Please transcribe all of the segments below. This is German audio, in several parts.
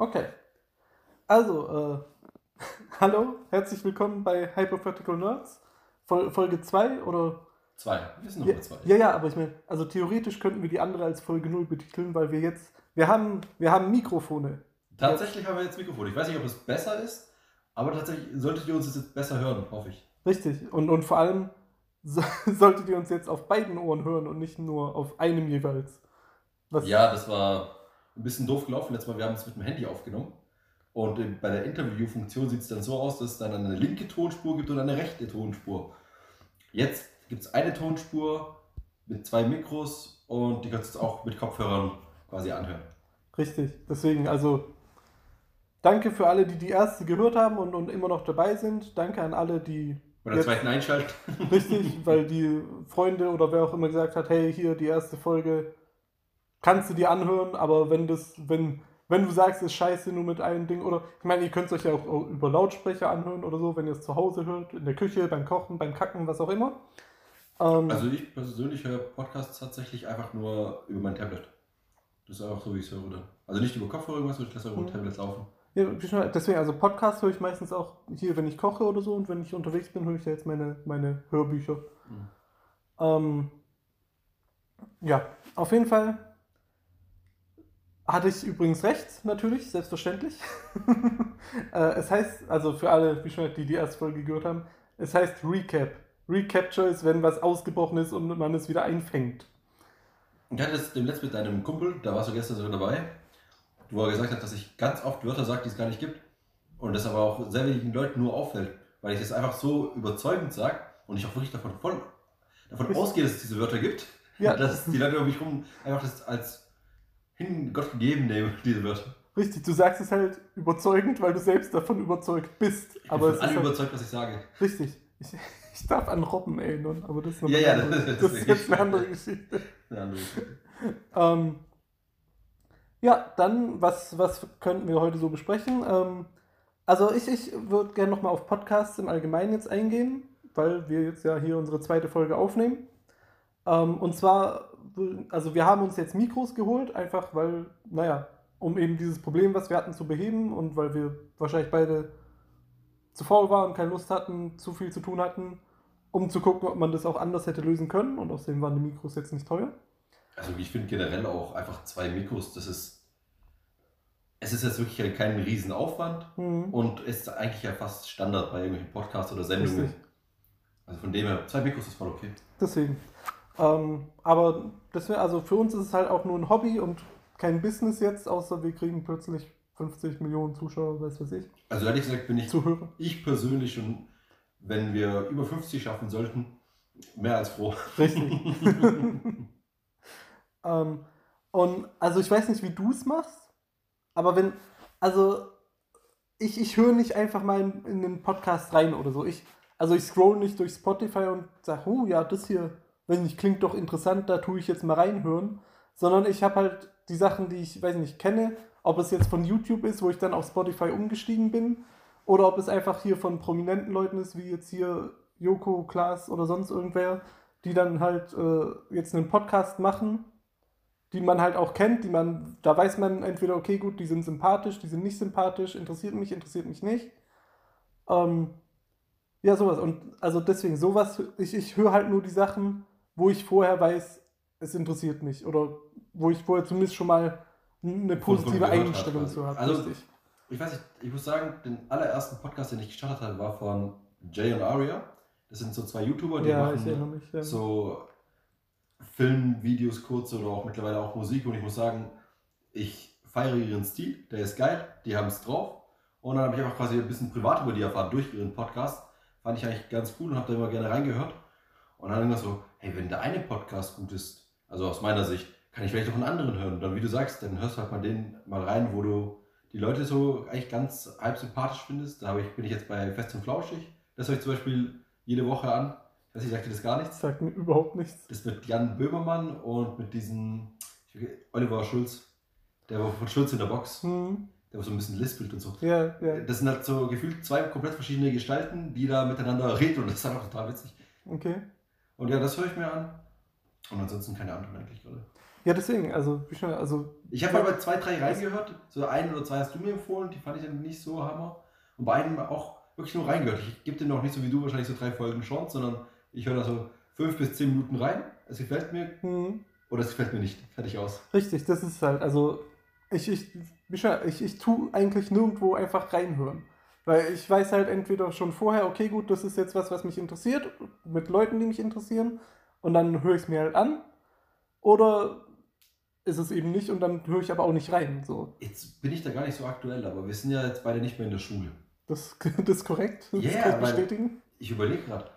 Okay. Also, äh, hallo, herzlich willkommen bei Hypothetical Nerds. Fol Folge 2 oder. Zwei. Wir sind noch Ja, bei zwei. ja, ja, aber ich meine, also theoretisch könnten wir die andere als Folge 0 betiteln, weil wir jetzt. Wir haben, wir haben Mikrofone. Tatsächlich haben wir jetzt Mikrofon. Ich weiß nicht, ob es besser ist, aber tatsächlich solltet ihr uns jetzt besser hören, hoffe ich. Richtig. Und, und vor allem so, solltet ihr uns jetzt auf beiden Ohren hören und nicht nur auf einem jeweils. Was, Ja, das war ein bisschen doof gelaufen. Letztes Mal, wir haben es mit dem Handy aufgenommen. Und äh, bei der Interview-Funktion sieht es dann so aus, dass es dann eine linke Tonspur gibt und eine rechte Tonspur. Jetzt gibt es eine Tonspur mit zwei Mikros und die kannst du auch mit Kopfhörern quasi anhören. Richtig. Deswegen, also danke für alle, die die erste gehört haben und, und immer noch dabei sind. Danke an alle, die Bei der Jetzt- zweiten einschalten. Richtig, weil die Freunde oder wer auch immer gesagt hat, hey, hier die erste Folge, kannst du dir anhören, aber wenn das, wenn, wenn du sagst, ist scheiße nur mit einem Ding, oder ich meine, ihr könnt es euch ja auch, über Lautsprecher anhören oder so, wenn ihr es zu Hause hört, in der Küche, beim Kochen, beim Kacken, was auch immer. Ähm, Also ich persönlich höre Podcasts tatsächlich einfach nur über mein Tablet. Das ist einfach so, wie ich es höre dann. Also nicht über Kopfhörer irgendwas, sondern ich lasse über Mhm. Tablet laufen. ja, schon- deswegen, also Podcast höre ich meistens auch hier, wenn ich koche oder so und wenn ich unterwegs bin, höre ich da jetzt meine, meine Hörbücher. Mhm. Ähm, ja, auf jeden Fall hatte ich übrigens recht, natürlich, selbstverständlich. äh, es heißt, also für alle, wie schon die die erste Folge gehört haben, es heißt Recap. Recapture ist, wenn was ausgebrochen ist und man es wieder einfängt. Und ich hatte das demnächst mit deinem Kumpel, da warst du gestern sogar dabei, wo er gesagt hat, dass ich ganz oft Wörter sage, die es gar nicht gibt. Und das aber auch sehr wenigen Leuten nur auffällt, weil ich das einfach so überzeugend sage und ich auch wirklich davon, voll, davon ausgehe, dass es diese Wörter gibt, Ja, dass die Leute um mich rum einfach das als hin Gott gegeben nehmen, diese Wörter. richtig. Du sagst es halt überzeugend, weil du selbst davon überzeugt bist. Ich Aber bin von ist allem halt, überzeugt, was ich sage. richtig. Ich, ich darf an Robben erinnern, aber das ist, noch Ja, eine ja, andere, das- das ist jetzt eine andere Geschichte. Ja, andere Geschichte. Ähm, ja, dann, was, was könnten wir heute so besprechen? Ähm, also ich, ich würde gerne nochmal auf Podcasts im Allgemeinen jetzt eingehen, weil wir jetzt ja hier unsere zweite Folge aufnehmen. Ähm, und zwar, also wir haben uns jetzt Mikros geholt, einfach weil, naja, um eben dieses Problem, was wir hatten, zu beheben und weil wir wahrscheinlich beide zu faul waren, keine Lust hatten, zu viel zu tun hatten, um zu gucken, ob man das auch anders hätte lösen können. Und außerdem waren die Mikros jetzt nicht teuer. Also ich finde generell auch einfach zwei Mikros, das ist. Es ist jetzt wirklich kein Riesenaufwand Mhm. und ist eigentlich ja fast Standard bei irgendwelchen Podcasts oder Sendungen. Richtig. Also von dem her, zwei Mikros ist voll okay. Deswegen. Ähm, aber das wär, also für uns ist es halt auch nur ein Hobby und kein Business jetzt, außer wir kriegen plötzlich 50 Millionen Zuschauer, weiß was ich, Also ehrlich gesagt bin ich, Zuhörer. ich persönlich schon, wenn wir über 50 schaffen sollten, mehr als froh. Richtig. ähm, und also ich weiß nicht, wie du es machst, aber wenn, also ich, ich höre nicht einfach mal in, in den Podcast rein oder so. Ich, also ich scroll nicht durch Spotify und sage, oh ja, das hier, weiß nicht, klingt doch interessant, da tue ich jetzt mal reinhören. Sondern ich habe halt die Sachen, die ich, weiß nicht, kenne, ob es jetzt von YouTube ist, wo ich dann auf Spotify umgestiegen bin, oder ob es einfach hier von prominenten Leuten ist, wie jetzt hier Joko, Klaas oder sonst irgendwer, die dann halt äh, jetzt einen Podcast machen, die man halt auch kennt, die man, da weiß man entweder, okay, gut, die sind sympathisch, die sind nicht sympathisch, interessiert mich, interessiert mich nicht. Ähm, ja, sowas. Und also deswegen, sowas, ich, ich höre halt nur die Sachen, wo ich vorher weiß, es interessiert mich. Oder wo ich vorher zumindest schon mal eine positive Einstellung quasi. zu habe. Also- richtig. Ich weiß nicht, ich muss sagen, den allerersten Podcast, den ich gestartet habe, war von Jay und Aria. Das sind so zwei YouTuber, die Ja, machen mich. Ja. so Filmvideos kurz oder auch mittlerweile auch Musik und ich muss sagen, ich feiere ihren Stil, der ist geil, die haben es drauf und dann habe ich einfach quasi ein bisschen privat über die erfahren durch ihren Podcast, fand ich eigentlich ganz cool und habe da immer gerne reingehört und dann immer so, hey, wenn der eine Podcast gut ist, also aus meiner Sicht, kann ich vielleicht auch einen anderen hören und dann, wie du sagst, dann hörst du halt mal den mal rein, wo du die Leute so eigentlich ganz halb sympathisch findest, da ich, bin ich jetzt bei Fest und Flauschig, das höre ich zum Beispiel jede Woche an, ich weiß nicht, sagt dir das gar nichts? Sagt mir überhaupt nichts. Das mit Jan Böhmermann und mit diesem Oliver Schulz, der war von Schulz in der Box, Hm. der war so ein bisschen lispelt und so. Ja, ja, Das sind halt so gefühlt zwei komplett verschiedene Gestalten, die da miteinander reden und das ist einfach total witzig. okay. Und ja, das höre ich mir an. Und ansonsten keine anderen eigentlich gerade. Ja, deswegen, also, also Ich habe mal bei zwei, drei reingehört. So ein oder zwei hast du mir empfohlen, die fand ich dann nicht so hammer. Und bei einem auch wirklich nur reingehört. Ich gebe dir noch nicht so wie du wahrscheinlich so drei Folgen Chance, sondern ich höre da so fünf bis zehn Minuten rein. Es gefällt mir hm, oder es gefällt mir nicht. Fertig aus. richtig, das ist halt, also ich, ich, schon, ich, ich tue eigentlich nirgendwo einfach reinhören. Weil ich weiß halt entweder schon vorher, okay, gut, das ist jetzt was, was mich interessiert, mit Leuten, die mich interessieren, und dann höre ich es mir halt an. Oder ist es eben nicht und dann höre ich aber auch nicht rein. So. Jetzt bin ich da gar nicht so aktuell, aber wir sind ja jetzt beide nicht mehr in der Schule. Das, das ist korrekt. Das Ja, kann ich bestätigen. Ich überlege gerade,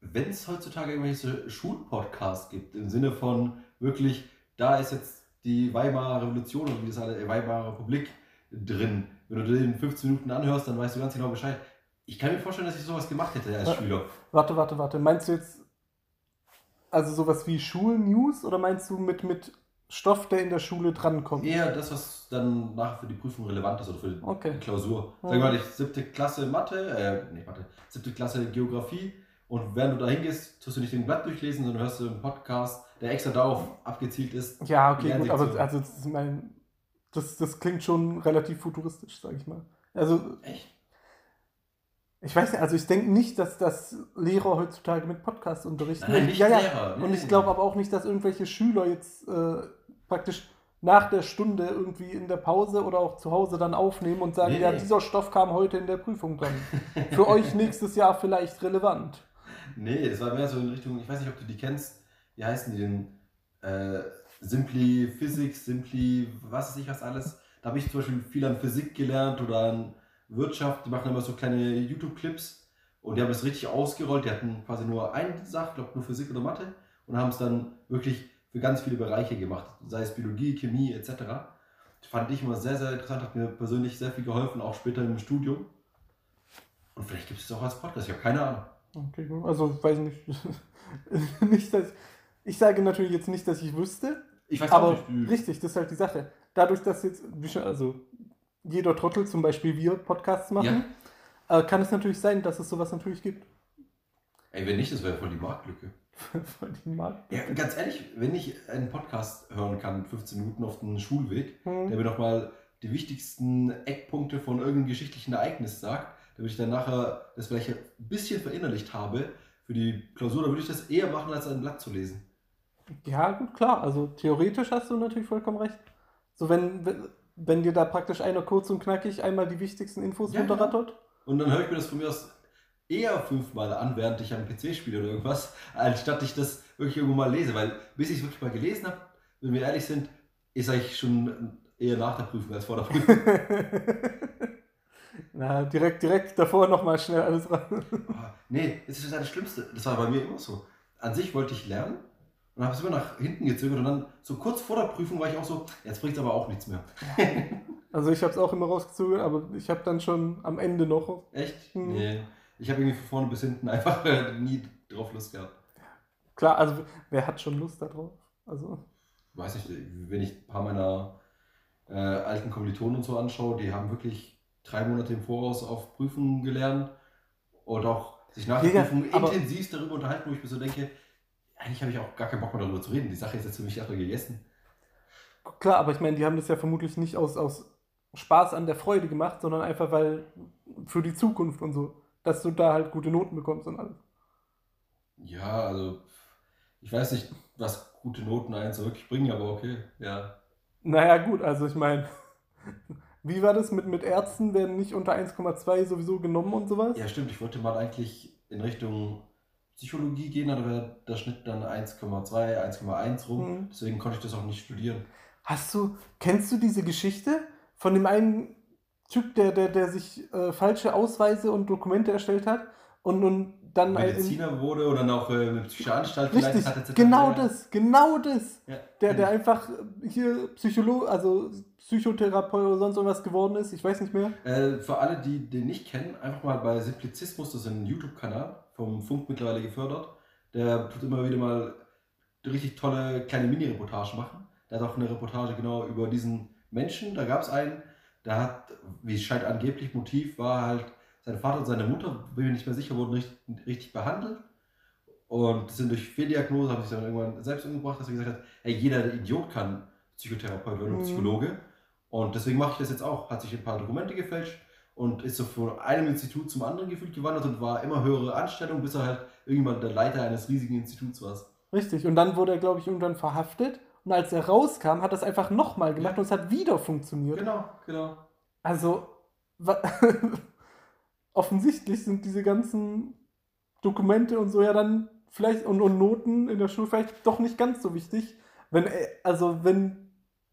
wenn es heutzutage irgendwelche Schulpodcasts gibt, im Sinne von wirklich, da ist jetzt die Weimarer Revolution oder wie das alle, äh, Weimarer Republik drin. Wenn du den 15 Minuten anhörst, dann weißt du ganz genau Bescheid. Ich kann mir vorstellen, dass ich sowas gemacht hätte als. Schüler. Warte, warte, warte. Meinst du jetzt also sowas wie Schulnews oder meinst du mit, mit Stoff, der in der Schule drankommt? Eher das, was dann nachher für die Prüfung relevant ist oder für die Okay. Klausur. Ja. Sag mal, ich siebte Klasse Mathe, äh, nicht Mathe, siebte Klasse Geografie und während du da hingehst, tust du nicht den Blatt durchlesen, sondern hörst du einen Podcast, der extra darauf abgezielt ist. Ja, okay, gut, aber also das, ist mein, das, das klingt schon relativ futuristisch, sag ich mal. Also, Echt? ich weiß nicht, also ich denke nicht, dass das Lehrer heutzutage mit Podcasts unterrichten. Nein, Und- nicht ja, ja. Lehrer. Und ich glaube aber auch nicht, dass irgendwelche Schüler jetzt äh, praktisch nach der Stunde irgendwie in der Pause oder auch zu Hause dann aufnehmen und sagen, Nee, ja, dieser Stoff kam heute in der Prüfung dran. Für euch nächstes Jahr vielleicht relevant. Nee, es war mehr so in Richtung, ich weiß nicht, ob du die kennst, wie heißen die denn? Äh, Simply Physics, Simply, was weiß ich was alles. Da habe ich zum Beispiel viel an Physik gelernt oder an Wirtschaft. Die machen immer so kleine YouTube-Clips und die haben es richtig ausgerollt. Die hatten quasi nur eine Sache, ich glaube nur Physik oder Mathe und haben es dann wirklich für ganz viele Bereiche gemacht, sei es Biologie, Chemie etc. Das fand ich immer sehr, sehr interessant, hat mir persönlich sehr viel geholfen, auch später im Studium. Und vielleicht gibt es es auch als Podcast, ich habe keine Ahnung. Okay, also weiß nicht. nicht dass, ich sage natürlich jetzt nicht, dass ich wüsste, Ich weiß aber nicht. richtig, das ist halt die Sache. Dadurch, dass jetzt, also jeder Trottel, zum Beispiel wir, Podcasts machen, äh, kann es natürlich sein, dass es sowas natürlich gibt. Ey, wenn nicht, das wäre voll die Marktlücke. Von den Markt. Ja, ganz ehrlich, wenn ich einen Podcast hören kann, 15 Minuten auf dem Schulweg, Hm. der mir nochmal die wichtigsten Eckpunkte von irgendeinem geschichtlichen Ereignis sagt, damit ich dann nachher das vielleicht ein bisschen verinnerlicht habe für die Klausur, dann würde ich das eher machen, als ein Blatt zu lesen. Ja, gut, klar. Also theoretisch hast du natürlich vollkommen recht. So, wenn, wenn, dir da praktisch einer kurz und knackig einmal die wichtigsten Infos Ja, runterrattert. Und dann höre ich mir das von mir aus eher fünfmal an, während ich am PC spiele oder irgendwas, anstatt ich das wirklich irgendwo mal lese. Weil bis ich es wirklich mal gelesen habe, wenn wir ehrlich sind, ist eigentlich schon eher nach der Prüfung als vor der Prüfung. Na, direkt, direkt davor nochmal schnell alles ran. Ah, nee, das ist das Schlimmste. Das war bei mir immer so. An sich wollte ich lernen und habe es immer nach hinten gezögert und dann so kurz vor der Prüfung war ich auch so, jetzt bringt es aber auch nichts mehr. Also ich habe es auch immer rausgezogen, aber ich habe dann schon am Ende noch. Echt? Mhm. Nee. Ich habe irgendwie von vorne bis hinten einfach äh, nie drauf Lust gehabt. Klar, also wer hat schon Lust darauf? Also, Weiß nicht, wenn ich ein paar meiner äh, alten Kommilitonen und so anschaue, die haben wirklich drei Monate im Voraus auf Prüfungen gelernt und auch sich nach der Prüfung intensiv darüber unterhalten, wo ich mir so denke, eigentlich habe ich auch gar keinen Bock mehr darüber zu reden. Die Sache ist jetzt für mich erstmal gegessen. klar, aber ich meine, die haben das ja vermutlich nicht aus, aus Spaß an der Freude gemacht, sondern einfach weil für die Zukunft und so, dass du da halt gute Noten bekommst und alles. Ja, also ich weiß nicht, was gute Noten einen so wirklich bringen, aber okay, ja. Naja, gut, also ich meine, wie war das mit, mit Ärzten, werden nicht unter 1,2 sowieso genommen und sowas? Ja, stimmt, ich wollte mal eigentlich in Richtung Psychologie gehen, aber wäre der Schnitt dann 1,2, 1,1 rum. Mhm. Deswegen konnte ich das auch nicht studieren. Hast du, kennst du diese Geschichte von dem einen Typ, der, der, der sich äh, falsche Ausweise und Dokumente erstellt hat und, und dann Mediziner wurde und dann auch äh, eine psychische Anstalt Richtig, hat, genau Ja. das, genau das. Ja. Der, der einfach hier Psycholo also Psychotherapeut oder sonst irgendwas geworden ist, ich weiß nicht mehr. Äh, für alle, die den nicht kennen, einfach mal bei Simplizismus, das ist ein YouTube-Kanal, vom Funk mittlerweile gefördert. Der tut immer wieder mal richtig tolle kleine Mini-Reportagen machen. Der hat auch eine Reportage genau über diesen Menschen. Da gab es einen, der hat, wie es scheint angeblich Motiv, war halt, sein Vater und seine Mutter, bin mir nicht mehr sicher, wurden richtig, richtig behandelt. Und sind durch Fehldiagnose, haben sich dann irgendwann selbst umgebracht, dass er gesagt hat, hey, jeder Idiot kann Psychotherapeut werden und Mhm. Psychologe. Und deswegen mache ich das jetzt auch. Hat sich ein paar Dokumente gefälscht und ist so von einem Institut zum anderen gefühlt gewandert und war immer höhere Anstellung, bis er halt irgendwann der Leiter eines riesigen Instituts war. Richtig. Und dann wurde er, glaube ich, irgendwann verhaftet. Und als er rauskam, hat er es einfach nochmal gemacht Ja. und es hat wieder funktioniert. Genau, genau. Also, offensichtlich sind diese ganzen Dokumente und so ja dann vielleicht und, und Noten in der Schule vielleicht doch nicht ganz so wichtig. Wenn, äh, also, wenn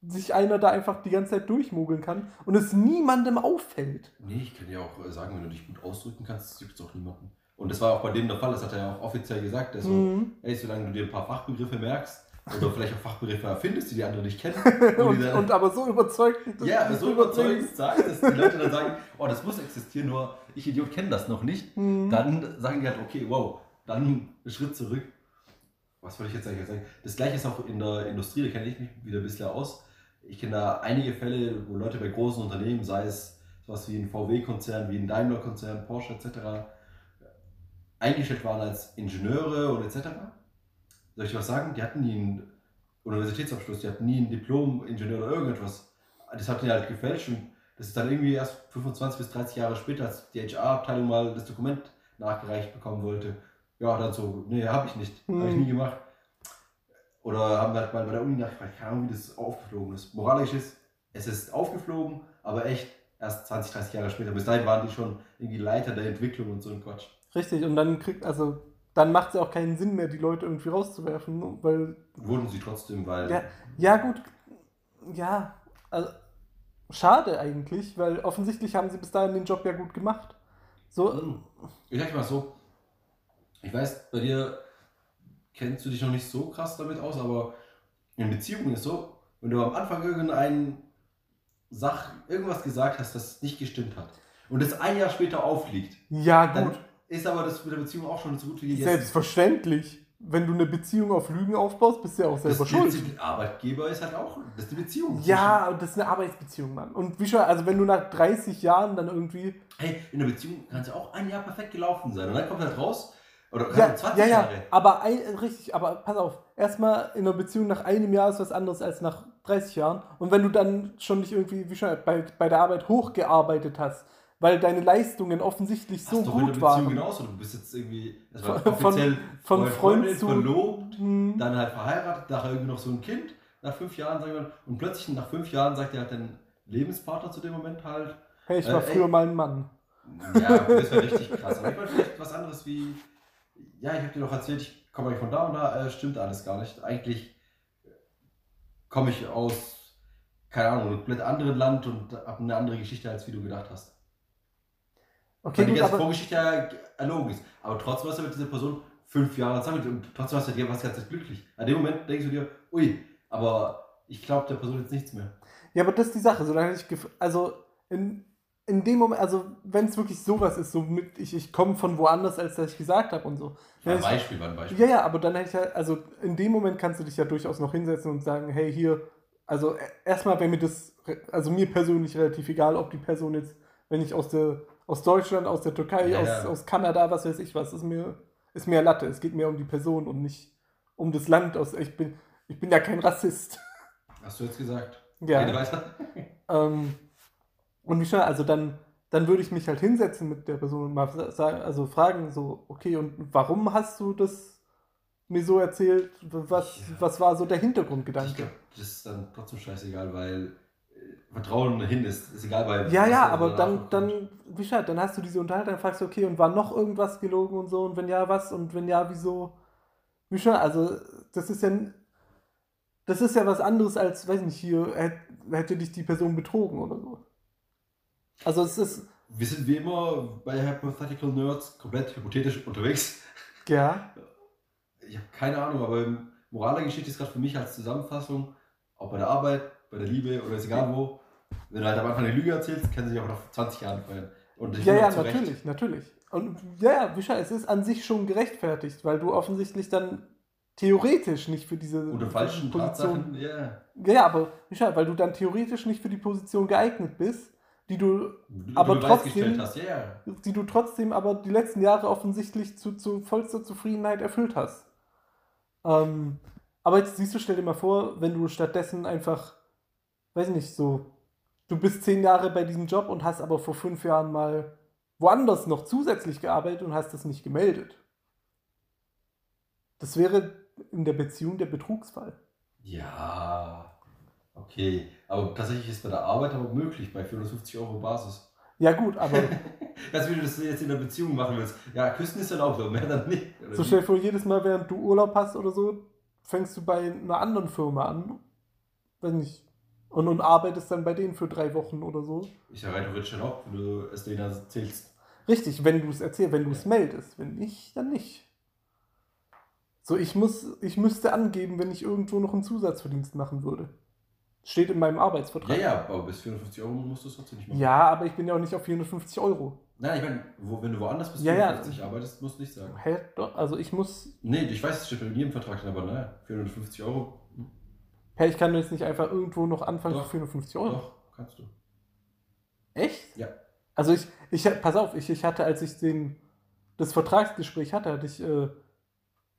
sich einer da einfach die ganze Zeit durchmogeln kann und es niemandem auffällt. Nee, ich kann ja auch äh, sagen, wenn du dich gut ausdrücken kannst, juckt es auch niemanden. Und das war auch bei dem der Fall, das hat er ja auch offiziell gesagt. So, Mhm. ey, solange du dir ein paar Fachbegriffe merkst oder vielleicht auch Fachbegriffe erfindest, die die anderen nicht kennen. Und, dann- und aber so überzeugt. dass ja, so überzeugend sagt, dass die Leute dann sagen, oh, das muss existieren, nur ich Idiot kenne das noch nicht. Mhm. Dann sagen die halt, okay, wow, dann einen Schritt zurück. Was wollte ich jetzt eigentlich sagen? Das gleiche ist auch in der Industrie, da kenne ich mich wieder ein bisschen aus. Ich kenne da einige Fälle, wo Leute bei großen Unternehmen, sei es sowas wie ein VW-Konzern, wie ein Daimler-Konzern, Porsche etc., eingestellt waren als Ingenieure und etc. Soll ich was sagen? Die hatten nie einen Universitätsabschluss, die hatten nie ein Diplom-Ingenieur oder irgendetwas. Das hatten die halt gefälscht und das ist dann irgendwie erst 25 bis 30 Jahre später, als die HR-Abteilung mal das Dokument nachgereicht bekommen wollte. Ja, dann so, nee, habe ich nicht, habe ich Hm. nie gemacht. Oder haben wir mal bei der Uni nachgefragt, keine Ahnung, wie das aufgeflogen ist. Moralisch ist, es ist aufgeflogen, aber echt erst 20, 30 Jahre später. Bis dahin waren die schon irgendwie Leiter der Entwicklung und so ein Quatsch. Richtig, und dann kriegt, also, dann macht es ja auch keinen Sinn mehr, die Leute irgendwie rauszuwerfen, weil Wurden sie trotzdem, weil Ja, ja, gut. Ja, also schade eigentlich, weil offensichtlich haben sie bis dahin den Job ja gut gemacht. So, Hm. Ich sag mal so, ich weiß, bei dir kennst du dich noch nicht so krass damit aus, aber in Beziehungen ist so, wenn du am Anfang irgendein Sach, irgendwas gesagt hast, das nicht gestimmt hat und es ein Jahr später aufliegt, ja, gut. ist aber das mit der Beziehung auch schon so gut wie gegessen. Selbstverständlich. Wenn du eine Beziehung auf Lügen aufbaust, bist du ja auch selber das schuld. der Arbeitgeber ist halt auch, das ist die Beziehung. Ja, und das ist eine Arbeitsbeziehung, Mann. Und wie schon, also wenn du nach 30 Jahren dann irgendwie. Hey, in der Beziehung kann es ja auch ein Jahr perfekt gelaufen sein und dann kommt halt raus, oder Ja, 20 ja, ja, Jahre. aber ein, richtig, aber pass auf. Erstmal in einer Beziehung nach einem Jahr ist was anderes als nach 30 Jahren. Und wenn du dann schon dich irgendwie, wie schon, bei, bei der Arbeit hochgearbeitet hast, weil deine Leistungen offensichtlich so Hast du in der gut Beziehung waren. genauso, du bist jetzt irgendwie war Von- offiziell von Freund, Freund zu- verlobt, Hm. dann halt verheiratet, nachher irgendwie noch so ein Kind, nach fünf Jahren sagen wir, und plötzlich nach fünf Jahren sagt er halt dein Lebenspartner zu dem Moment halt, Hey, ich war Äh, ey. früher mal ein Mann. ja, das wäre richtig krass. Aber ich meine vielleicht was anderes wie, ja, ich habe dir doch erzählt, ich komme eigentlich von da und da, äh, stimmt alles gar nicht. Eigentlich komme ich aus, keine Ahnung, einem komplett anderen Land und habe eine andere Geschichte, als wie du gedacht hast. Okay, Weil die ganze. Vorgeschichte ja erlogen ist. Aber trotzdem warst du mit dieser Person fünf Jahre zusammen und trotzdem warst du dir was ganz glücklich. An dem Moment denkst du dir, ui, aber ich glaube der Person jetzt nichts mehr. Ja, aber das ist die Sache. Solange ich. Also, in, in dem Moment, also, wenn es wirklich sowas ist, so mit, ich, ich komme von woanders, als das ich gesagt habe und so. Ein Beispiel, war ein Beispiel. Ja, ja, aber dann hätte ich halt, also in dem Moment kannst du dich ja durchaus noch hinsetzen und sagen, hey, hier, also e- erstmal wäre mir das, also mir persönlich relativ egal, ob die Person jetzt, wenn ich aus der, aus Deutschland, aus der Türkei, Ja, aus, ja. aus Kanada, was weiß ich was, ist mir, ist mir Latte. Es geht mir um die Person und nicht um das Land. Aus, ich bin, ich bin ja kein Rassist. Hast du jetzt gesagt? Ja. Rede weiter. Ähm, und wie schon, also dann, dann würde ich mich halt hinsetzen mit der Person und mal sa- sagen, also fragen, so, okay, und warum hast du das mir so erzählt? Was, Ja. was war so der Ich Hintergrundgedanke? glaube, das ist dann trotzdem scheißegal, weil äh, Vertrauen hin ist, ist egal bei. Ja, ja, aber dann, dann, wie schon, dann hast du diese Unterhaltung, dann fragst du, okay, und war noch irgendwas gelogen und so, und wenn ja, was, und wenn ja, wieso? Wie schon, also, das ist ja, das ist ja was anderes als, weiß nicht, hier, hätte dich die Person betrogen oder so. Also, es ist, Wir sind wie immer bei Hypothetical Nerds komplett hypothetisch unterwegs. ja, Ich habe keine Ahnung, aber Moral der Geschichte ist gerade für mich als Zusammenfassung, auch bei der Arbeit, bei der Liebe oder ist egal wo, wenn du halt am Anfang eine Lüge erzählst, kann sie sich auch nach 20 Jahren feiern. Und ich Ja, ja, natürlich, natürlich. Und ja, ja, schon, es ist an sich schon gerechtfertigt, weil du offensichtlich dann theoretisch nicht für diese Unter falschen Position. Tatsachen, ja. Ja, aber schon, weil du dann theoretisch nicht für die Position geeignet bist, die du, Die Aber du trotzdem- hast. Ja. die du trotzdem aber die letzten Jahre offensichtlich zu, zu vollster Zufriedenheit erfüllt hast. Ähm, aber jetzt siehst du, stell dir mal vor, wenn du stattdessen einfach, weiß ich nicht, so, du bist zehn Jahre bei diesem Job und hast aber vor fünf Jahren mal woanders noch zusätzlich gearbeitet und hast das nicht gemeldet. Das wäre in der Beziehung der Betrugsfall. Ja, okay. Aber tatsächlich ist bei der Arbeit aber möglich, bei 450 Euro Basis. Ja gut, aber Als wie du das jetzt in der Beziehung machen willst. Ja, küssen ist erlaubt, aber mehr dann nicht. So stell dir vor, jedes Mal, während du Urlaub hast oder so, fängst du bei einer anderen Firma an. Weiß nicht. Und, und arbeitest dann bei denen für drei Wochen oder so. Ist ja rein theoretisch erlaubt, wenn du es denen erzählst. Richtig, wenn du es erzählst, wenn du es meldest. Wenn nicht, dann nicht. So, ich muss, ich müsste angeben, wenn ich irgendwo noch einen Zusatzverdienst machen würde. Steht in meinem Ja, Arbeitsvertrag. ja, aber bis 450 Euro musst du es trotzdem nicht machen. Ja, aber ich bin ja auch nicht auf 450 Euro. Nein, ich meine, wo, wenn du woanders bis Ja, ja. 450 arbeitest, musst du nicht sagen. Hä? Doch, Also ich muss. Nee, ich weiß, es steht bei jedem Vertrag drin, aber naja, 450 Euro. hm, Hä, ich kann jetzt nicht einfach irgendwo noch anfangen Doch. für 450 Euro. Doch, kannst du. Echt? Ja. Also ich, ich, pass auf, ich, ich hatte, als ich den, das Vertragsgespräch hatte, hatte ich äh,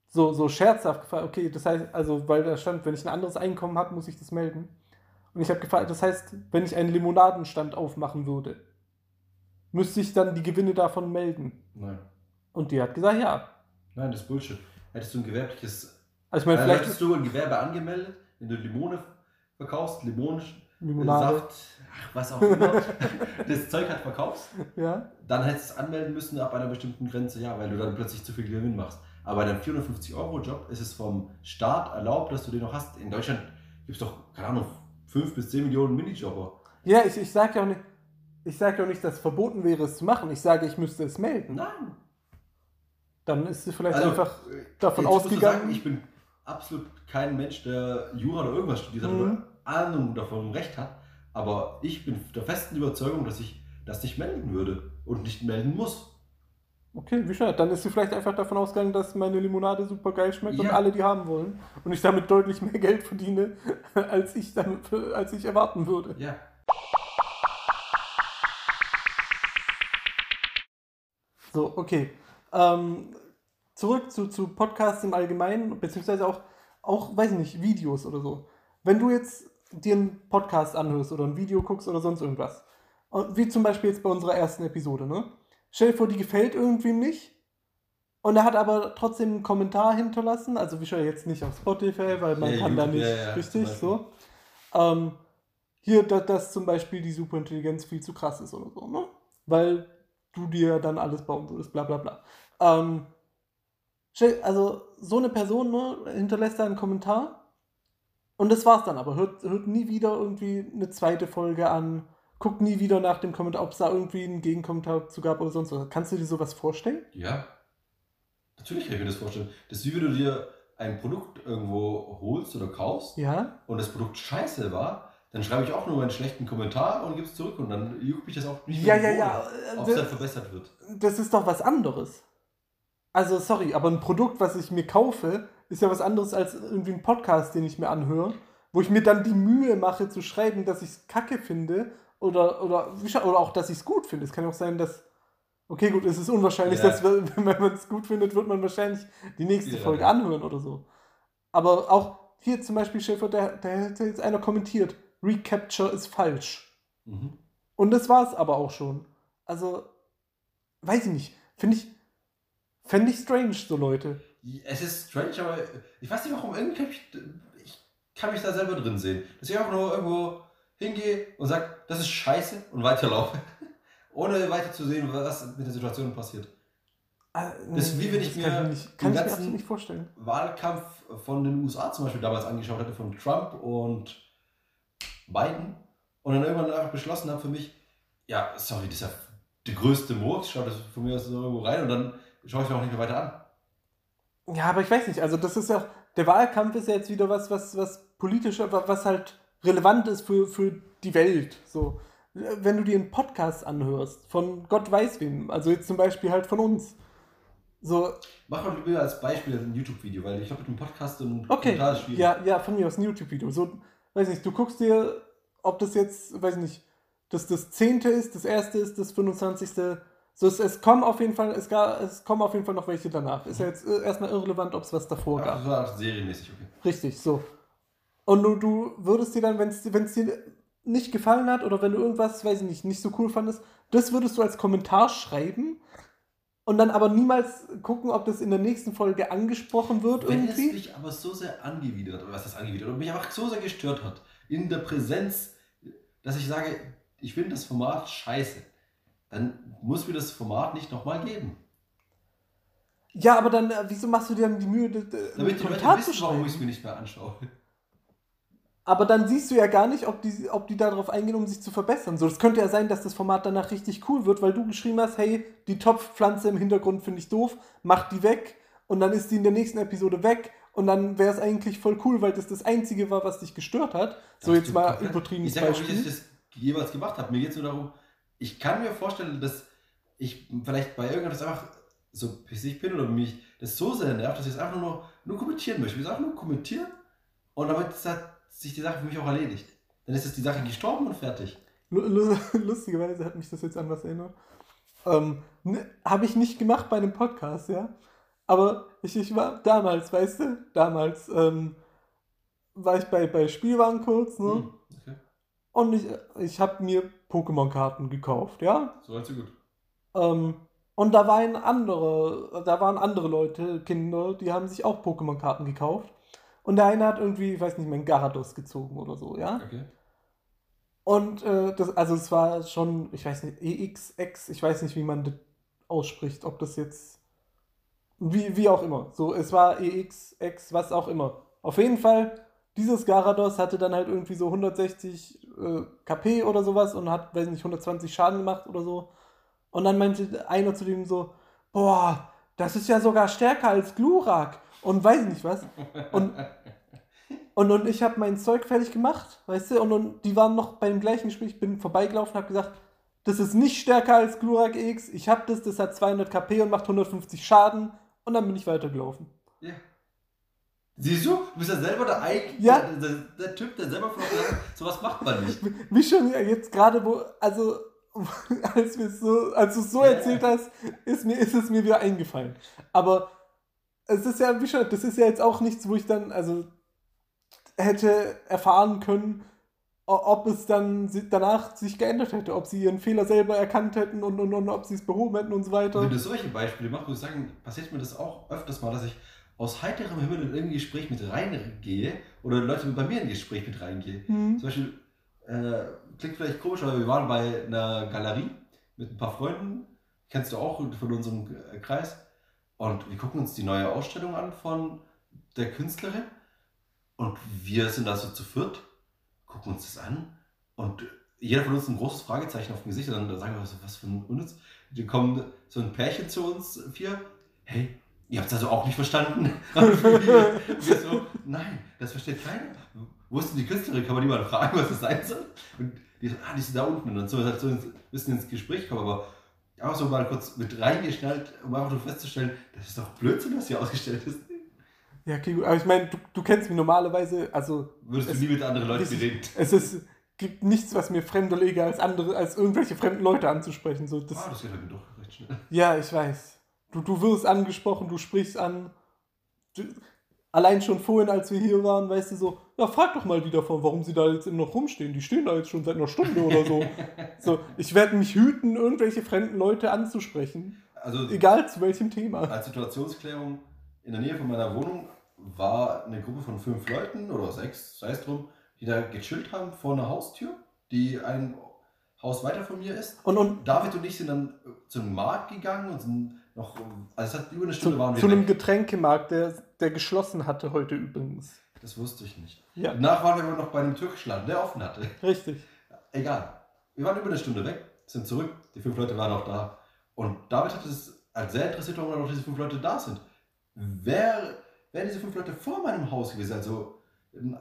so, so scherzhaft gefragt, okay, das heißt, also, weil da stand, wenn ich ein anderes Einkommen habe, muss ich das melden. Und ich habe gefragt, das heißt, wenn ich einen Limonadenstand aufmachen würde, müsste ich dann die Gewinne davon melden? Nein. Und die hat gesagt, ja. Nein, das ist Bullshit. Hättest du ein gewerbliches. Also ich meine, Äh, vielleicht hättest du ein Gewerbe angemeldet, wenn du Limone verkaufst, Limonen, Limonade. Saft, ach, was auch immer, das Zeug halt verkaufst, Ja, dann hättest du es anmelden müssen ab einer bestimmten Grenze, ja, weil du dann plötzlich zu viel Gewinn machst. Aber bei einem 450-Euro-Job ist es vom Staat erlaubt, dass du den noch hast. In Deutschland gibt es doch, keine Ahnung, 5 bis 10 Millionen Minijobber. ja ich, ich sage ja auch nicht, ich sage ja auch nicht, dass es verboten wäre, es zu machen. Ich sage, ich müsste es melden. Nein. Dann ist sie vielleicht Also, einfach äh, davon ausgegangen. Sagen, ich bin absolut kein Mensch, der Jura oder irgendwas studiert hat Mhm. oder Ahnung davon Recht hat. Aber ich bin der festen Überzeugung, dass ich das nicht melden würde und nicht melden muss. Okay, wie schön. Dann ist sie vielleicht einfach davon ausgegangen, dass meine Limonade super geil schmeckt und Ja. alle die haben wollen. Und ich damit deutlich mehr Geld verdiene, als ich, damit, als ich erwarten würde. Ja. So, okay. Ähm, zurück zu, zu Podcasts im Allgemeinen, beziehungsweise auch, auch, weiß ich nicht, Videos oder so. Wenn du jetzt dir einen Podcast anhörst oder ein Video guckst oder sonst irgendwas, und wie zum Beispiel jetzt bei unserer ersten Episode, ne? Stell dir vor, die gefällt irgendwem nicht und er hat aber trotzdem einen Kommentar hinterlassen, also wie schon jetzt nicht auf Spotify, weil man Ja, kann da YouTube, nicht ja, ja, richtig so. Ähm, hier, dass, dass zum Beispiel die Superintelligenz viel zu krass ist oder so, ne? Weil du dir dann alles bauen würdest, bla bla bla. Ähm, also so eine Person ne, hinterlässt da einen Kommentar und das war's dann aber. Hört, hört nie wieder irgendwie eine zweite Folge an, guckt nie wieder nach dem Kommentar, ob es da irgendwie einen Gegenkommentar zu gab oder sonst was. Kannst du dir sowas vorstellen? Ja. Natürlich kann ich mir das vorstellen. Das ist wie wenn du dir ein Produkt irgendwo holst oder kaufst Ja? und das Produkt scheiße war, dann schreibe ich auch nur einen schlechten Kommentar und gebe es zurück und dann juckt mich das auch nicht Ja, mehr ja, ja. Bohne, Ob es dann verbessert wird. Das ist doch was anderes. Also, sorry, aber ein Produkt, was ich mir kaufe, ist ja was anderes als irgendwie ein Podcast, den ich mir anhöre, wo ich mir dann die Mühe mache zu schreiben, dass ich es kacke finde oder, oder, oder auch, dass ich es gut finde. Es kann auch sein, dass. Okay, gut, es ist unwahrscheinlich, Ja. dass wir- wenn man es gut findet, wird man wahrscheinlich die nächste Ja. Folge anhören oder so. Aber auch hier zum Beispiel, Schäfer, da, da hätte jetzt einer kommentiert, Recapture ist falsch. Mhm. Und das war es aber auch schon. Also, weiß ich nicht. Finde ich, fände ich strange, so Leute. Es ist strange, aber ich weiß nicht warum. Irgendwie kann ich, ich kann mich da selber drin sehen. Dass ich einfach nur irgendwo hingehe und sage, das ist scheiße und weiterlaufe. Ohne weiter zu sehen, was mit der Situation passiert. Ah, Das ist wie wenn ich das kann mir ich, nicht, kann den ich mir ganzen- nicht vorstellen. Wahlkampf von den USA zum Beispiel damals angeschaut hätte, von Trump und Biden. Und dann irgendwann einfach beschlossen habe für mich, ja, sorry, das ist ja der größte Murks, schau das von mir aus so irgendwo rein und dann schaue ich mir auch nicht mehr weiter an. Ja, aber ich weiß nicht. Also, das ist ja auch, der Wahlkampf ist ja jetzt wieder was, was, was politisch, wa- was halt relevant ist für, für die Welt. So. Wenn du dir einen Podcast anhörst, von Gott weiß wem, also jetzt zum Beispiel halt von uns. So, Mach mal lieber als Beispiel ein YouTube-Video, weil ich glaube, mit einem Podcast und Okay, schwierig. ja, ja, von mir aus ein YouTube-Video. So, weiß nicht, du guckst dir, ob das jetzt, weiß nicht, das das 10. ist, das erste ist, das 25. So, es, es kommen auf jeden Fall, es, gar, es kommen auf jeden Fall noch welche danach. Ist ja jetzt äh, erstmal irrelevant, ob es was davor Ja, gab. das war serienmäßig, okay. Richtig, so. Und du, du würdest dir dann, wenn es dir nicht gefallen hat oder wenn du irgendwas, weiß ich nicht, nicht so cool fandest, das würdest du als Kommentar schreiben und dann aber niemals gucken, ob das in der nächsten Folge angesprochen wird Wenn es irgendwie. mich aber so sehr angewidert, oder was das angewidert, oder mich einfach so sehr gestört hat, in der Präsenz, dass ich sage, ich finde das Format scheiße, dann muss mir das Format nicht nochmal geben. Ja, aber dann, äh, wieso machst du dir dann die Mühe, das, einen die Leute Kommentar zu wissen, warum ich es schreiben? mir nicht mehr anschaue. Aber dann siehst du ja gar nicht, ob die, ob die darauf eingehen, um sich zu verbessern. So, es könnte ja sein, dass das Format danach richtig cool wird, weil du geschrieben hast, hey, die Topfpflanze im Hintergrund finde ich doof, mach die weg und dann ist die in der nächsten Episode weg und dann wäre es eigentlich voll cool, weil das das Einzige war, was dich gestört hat. So Das jetzt mal übertriebenes Ich sage auch dass ich Beispiel. das jeweils gemacht habe. Mir geht es nur darum, ich kann mir vorstellen, dass ich vielleicht bei irgendetwas einfach so pissig bin oder mich das so sehr nervt, dass ich es einfach nur, nur kommentieren möchte. Ich will es einfach nur kommentieren und damit ist halt sich die Sache für mich auch erledigt. Dann ist es die Sache gestorben und fertig. Lu- lu- Lustigerweise hat mich das jetzt an was erinnert. Ähm, ne, Habe ich nicht gemacht bei einem Podcast, ja. Aber ich, ich war damals, weißt du, damals ähm, war ich bei, bei Spielwaren kurz, ne? Hm, okay. Und ich, ich habe mir Pokémon-Karten gekauft, ja. So weit, so gut. Ähm, und da waren andere, da waren andere Leute, Kinder, die haben sich auch Pokémon-Karten gekauft. Und der eine hat irgendwie, ich weiß nicht einen Garados gezogen oder so, ja. Okay. Und äh, das, also es war schon, ich weiß nicht, EXX, ich weiß nicht, wie man das ausspricht, ob das jetzt, wie, wie auch immer. So, es war EXX, was auch immer. Auf jeden Fall, dieses Garados hatte dann halt irgendwie so 160 äh, KP oder sowas und hat, weiß nicht, 120 Schaden gemacht oder so. Und dann meinte einer zu dem so, boah, das ist ja sogar stärker als Glurak und weiß nicht was. Und und, und ich habe mein Zeug fertig gemacht, weißt du, und, und die waren noch beim gleichen Gespräch, ich bin vorbeigelaufen und habe gesagt, das ist nicht stärker als Glurak X, ich habe das, das hat 200 KP und macht 150 Schaden und dann bin ich weitergelaufen. Ja. Siehst du, du bist ja selber der, Eig Ja. der, der, der Typ, der selber von sowas macht man nicht. Wie schon jetzt gerade, wo, also als, wir so, als du es so erzählt hast, ist, mir, ist es mir wieder eingefallen. Aber es ist ja, wie schon, das ist ja jetzt auch nichts, wo ich dann, also hätte erfahren können, ob es dann danach sich geändert hätte, ob sie ihren Fehler selber erkannt hätten und, und, und ob sie es behoben hätten und so weiter. Wenn du solche Beispiele machst, muss ich sagen, passiert mir das auch öfters mal, dass ich aus heiterem Himmel in irgendein Gespräch mit reingehe oder Leute bei mir in ein Gespräch mit reingehe. Hm. Zum Beispiel, äh, klingt vielleicht komisch, aber wir waren bei einer Galerie mit ein paar Freunden, kennst du auch von unserem äh, Kreis, und wir gucken uns die neue Ausstellung an von der Künstlerin und wir sind da so zu viert, gucken uns das an und jeder von uns ein großes Fragezeichen auf dem Gesicht und dann sagen wir, so, was für ein Unnütz. Die kommen so ein Pärchen zu uns, vier, hey, ihr habt es also auch nicht verstanden? Und wir, wir so, nein, das versteht keiner. Wo ist denn die Künstlerin? Kann man die mal fragen, was das sein soll? Und die so, ah, die sind da unten. Und dann sind wir halt so ein bisschen ins Gespräch kommen, aber einfach so mal kurz mit reingeschnallt, um einfach nur festzustellen, das ist doch Blödsinn, was hier ausgestellt ist. Ja, okay, gut. Aber ich meine, du, du kennst mich normalerweise, also Würdest du Es- nie mit anderen Leuten reden? es ist, gibt nichts, was mir fremder lege, als andere, als irgendwelche fremden Leute anzusprechen. So, das, Ah, das geht halt doch recht schnell. Ja, ich weiß. Du, du wirst angesprochen, du sprichst an. Du, allein schon vorhin, als wir hier waren, weißt du so, ja, frag doch mal die davon, warum sie da jetzt immer noch rumstehen. Die stehen da jetzt schon seit einer Stunde oder so. so ich werde mich hüten, irgendwelche fremden Leute anzusprechen. Also Egal zu welchem Thema. als Situationsklärung in der Nähe von meiner Wohnung war eine Gruppe von fünf Leuten oder sechs, sei es drum, die da gechillt haben vor einer Haustür, die ein Haus weiter von mir ist. Und, und David und ich sind dann zum Markt gegangen und sind noch, also es hat über eine zu, Stunde waren wir zu einem weg. Getränkemarkt, der, der geschlossen hatte heute übrigens. Das wusste ich nicht. Ja, Danach waren wir aber noch bei einem türkischen Laden, der offen hatte. richtig. Egal. Wir waren über eine Stunde weg, sind zurück, die fünf Leute waren noch da. Und David hat es als sehr interessiert, warum noch diese fünf Leute da sind. Wer, wären diese fünf Leute vor meinem Haus gewesen, also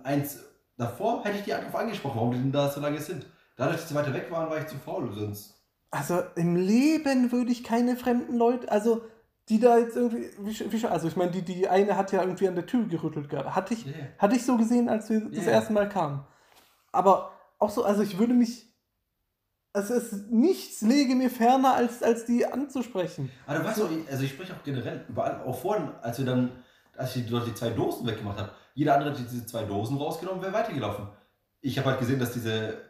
eins davor, hätte ich die einfach angesprochen, warum die denn da so lange sind. Dadurch, dass sie weiter weg waren, war ich zu faul, sonst. Also im Leben würde ich keine fremden Leute, also die da jetzt irgendwie, wie, wie, also ich meine, die, die eine hat ja irgendwie an der Tür gerüttelt gehabt. Hatte ich, Yeah. Hatte ich so gesehen, als wir das Ja. erste Mal kamen. Aber auch so, also ich würde mich es ist nichts lege mir ferner, als, als die anzusprechen. Aber du weißt doch, also ich spreche auch generell überall, auch vorhin, als wir dann, als ich dort die zwei Dosen weggemacht habe, jeder andere hat diese zwei Dosen rausgenommen, wäre weitergelaufen. Ich habe halt gesehen, dass diese,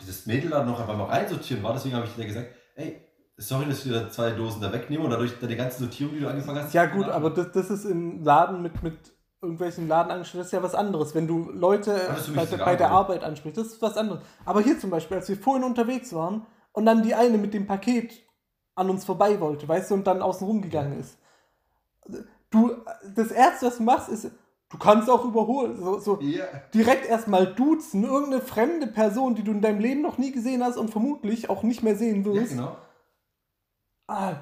dieses Mädel da noch einfach mal reinsortieren war, deswegen habe ich dir gesagt, ey, sorry, dass ich dir zwei Dosen da wegnehme und dadurch deine ganze Sortierung, die du angefangen hast. Ja, gut, aber das, das ist im Laden mit, mit irgendwelchen Ladenangestellten, das ist ja was anderes. Wenn du Leute bei, bei der Arbeit ansprichst, das ist was anderes. Aber hier zum Beispiel, als wir vorhin unterwegs waren und dann die eine mit dem Paket an uns vorbei wollte, weißt du, und dann außen rum gegangen ist. Du, das Erste, was du machst, ist, du kannst auch überholen. So, so Ja. direkt erstmal duzen, irgendeine fremde Person, die du in deinem Leben noch nie gesehen hast und vermutlich auch nicht mehr sehen Ja, wirst. genau. Ah,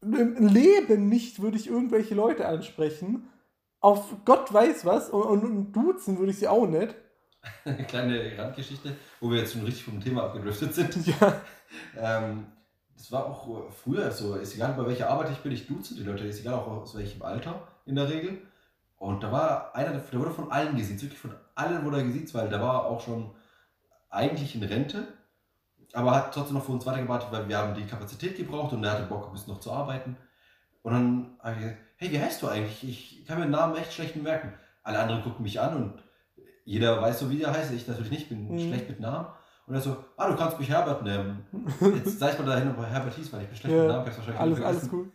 Im Leben nicht würde ich irgendwelche Leute ansprechen. Auf Gott weiß was. Und, und, und duzen würde ich sie auch nicht. Eine kleine Randgeschichte, wo wir jetzt schon richtig vom Thema abgedriftet sind. Ja. Ähm, das war auch früher so, ist egal bei welcher Arbeit ich bin, ich duze die Leute, ist egal auch aus welchem Alter in der Regel. Und da war einer, der wurde von allen gesiezt, wirklich von allen wurde er gesiezt, weil der war auch schon eigentlich in Rente, aber hat trotzdem noch für uns weitergewartet, weil wir haben die Kapazität gebraucht und er hatte Bock, ein bisschen noch zu arbeiten. Und dann habe ich gesagt, hey, wie heißt du eigentlich? Ich kann mir den Namen echt schlecht merken. Alle anderen gucken mich an und jeder weiß so, wie der heißt. Ich natürlich nicht, bin Mhm. schlecht mit Namen. Und er so, ah, du kannst mich Herbert nennen. Jetzt sag ich mal dahin, ob er Herbert hieß, weil ich bin schlecht Ja, mit Namen, wahrscheinlich Alles, alles gut.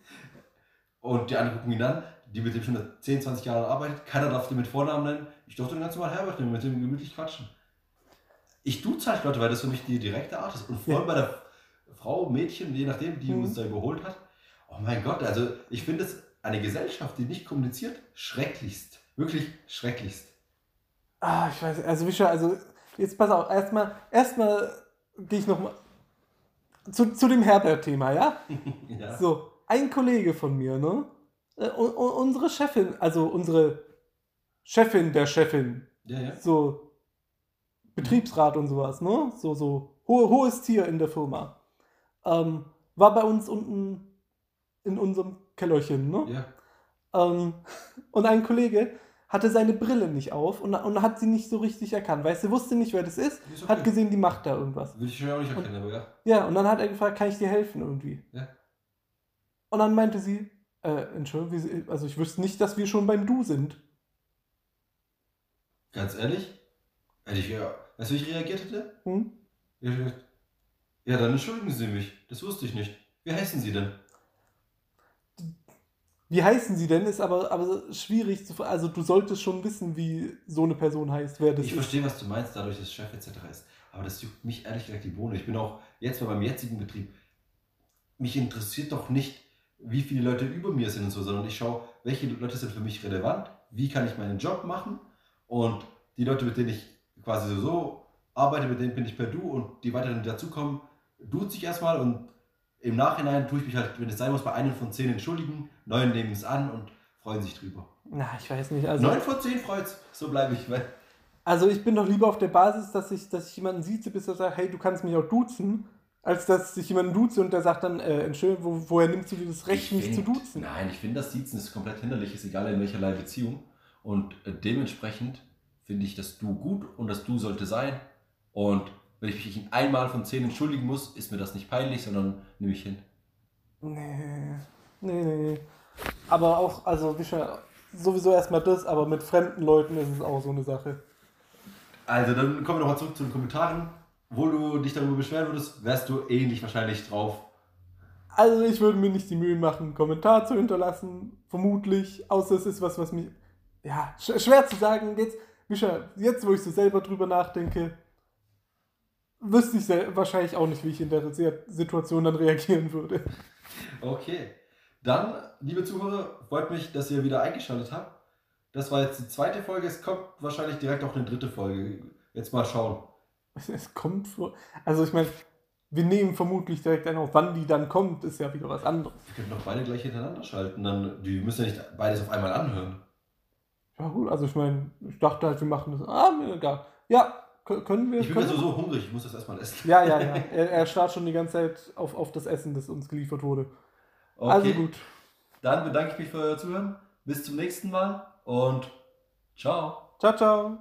Und die anderen gucken ihn an, die mit dem schon seit 10, 20 Jahren arbeitet. Keiner darf den mit Vornamen nennen. Ich durfte den ganz normal Herbert nennen, mit dem gemütlich quatschen. Ich duze halt Leute, weil das für mich die direkte Art ist. Und vor allem bei der Frau, Mädchen, je nachdem, die Mhm. uns da überholt hat. Oh mein Gott, also ich finde es eine Gesellschaft, die nicht kommuniziert, schrecklichst. Wirklich schrecklichst. Ah, ich weiß, also Wischer, also jetzt pass auf, erstmal, erstmal gehe ich nochmal zu, zu dem Herbert-Thema, ja? ja. So, ein Kollege von mir, ne? Äh, u- unsere Chefin, also unsere Chefin der Chefin, ja, ja. so Betriebsrat und sowas, ne? So, so hohe, hohes Tier in der Firma. Ähm, war bei uns unten in unserem Kellerchen, ne? Ja. Ähm, und ein Kollege hatte seine Brille nicht auf und, und hat sie nicht so richtig erkannt. Weißt du, wusste nicht, wer das ist, Ist okay. hat gesehen, die macht da irgendwas. Würde ich schon auch nicht erkennen, aber ja. Ja, und dann hat er gefragt, kann ich dir helfen irgendwie? Ja. Und dann meinte sie, äh, Entschuldigung, also ich wüsste nicht, dass wir schon beim Du sind. Ganz ehrlich, hätte ich ja. Weißt du, wie ich reagiert hätte? Hm? Gesagt, Ja, dann entschuldigen Sie mich. Das wusste ich nicht. Wie heißen Sie denn? Wie heißen sie denn? Ist aber, aber schwierig zu. Also, du solltest schon wissen, wie so eine Person heißt, wer das Ich ist. verstehe, was du meinst, dadurch, dass Chef etc. ist. Aber das juckt mich ehrlich gesagt die Bohne. Ich bin auch jetzt bei meinem jetzigen Betrieb. Mich interessiert doch nicht, wie viele Leute über mir sind und so, sondern ich schaue, welche Leute sind für mich relevant, wie kann ich meinen Job machen und die Leute, mit denen ich quasi so arbeite, mit denen bin ich per Du und die weiteren, die dazukommen, duze ich erstmal und im Nachhinein tue ich mich halt, wenn es sein muss, bei einem von zehn entschuldigen, neun nehmen es an und freuen sich drüber. Na, ich weiß nicht. Also, Neun von zehn freut's, so bleibe ich. Weil also ich bin doch lieber auf der Basis, dass ich, dass ich jemanden sieht, bis er sagt, hey, du kannst mich auch duzen, als dass ich jemanden duze und der sagt dann, äh, Entschuldigung, wo, woher nimmst du dir das Recht, Ich mich zu duzen? Nein, ich finde, das Siezen ist komplett hinderlich, ist egal in welcherlei Beziehung. Und äh, dementsprechend finde ich das Du gut und das Du sollte sein. Und wenn ich mich einmal von zehn entschuldigen muss, ist mir das nicht peinlich, sondern nehme ich hin. Nee, nee, nee. Aber auch, also Wischer, sowieso erstmal das, aber mit fremden Leuten ist es auch so eine Sache. Also, dann kommen wir nochmal zurück zu den Kommentaren. Wo du dich darüber beschweren würdest, wärst du ähnlich wahrscheinlich drauf. Also ich würde mir nicht die Mühe machen, einen Kommentar zu hinterlassen, vermutlich, außer es ist was, was mich, ja, sch schwer zu sagen. Jetzt, Mischa, jetzt wo ich so selber drüber nachdenke, wüsste ich wahrscheinlich auch nicht, wie ich in der Situation dann reagieren würde. Okay. Dann, liebe Zuhörer, freut mich, dass ihr wieder eingeschaltet habt. Das war jetzt die zweite Folge. Es kommt wahrscheinlich direkt auch eine dritte Folge. Jetzt mal schauen. Es kommt vor, also ich meine, wir nehmen vermutlich direkt ein, auf wann die dann kommt, ist ja wieder was anderes. Wir können doch beide gleich hintereinander schalten. Dann, die müssen ja nicht beides auf einmal anhören. Ja gut, also ich meine, ich dachte halt, wir machen das, ah, mir egal. Ja, kö- können wir. Ich bin können ja wir- so hungrig, ich muss das erstmal essen. Ja, ja, ja. Er, er starrt schon die ganze Zeit auf, auf das Essen, das uns geliefert wurde. Okay, Also gut. dann bedanke ich mich für euer Zuhören. Bis zum nächsten Mal und ciao. Ciao, ciao.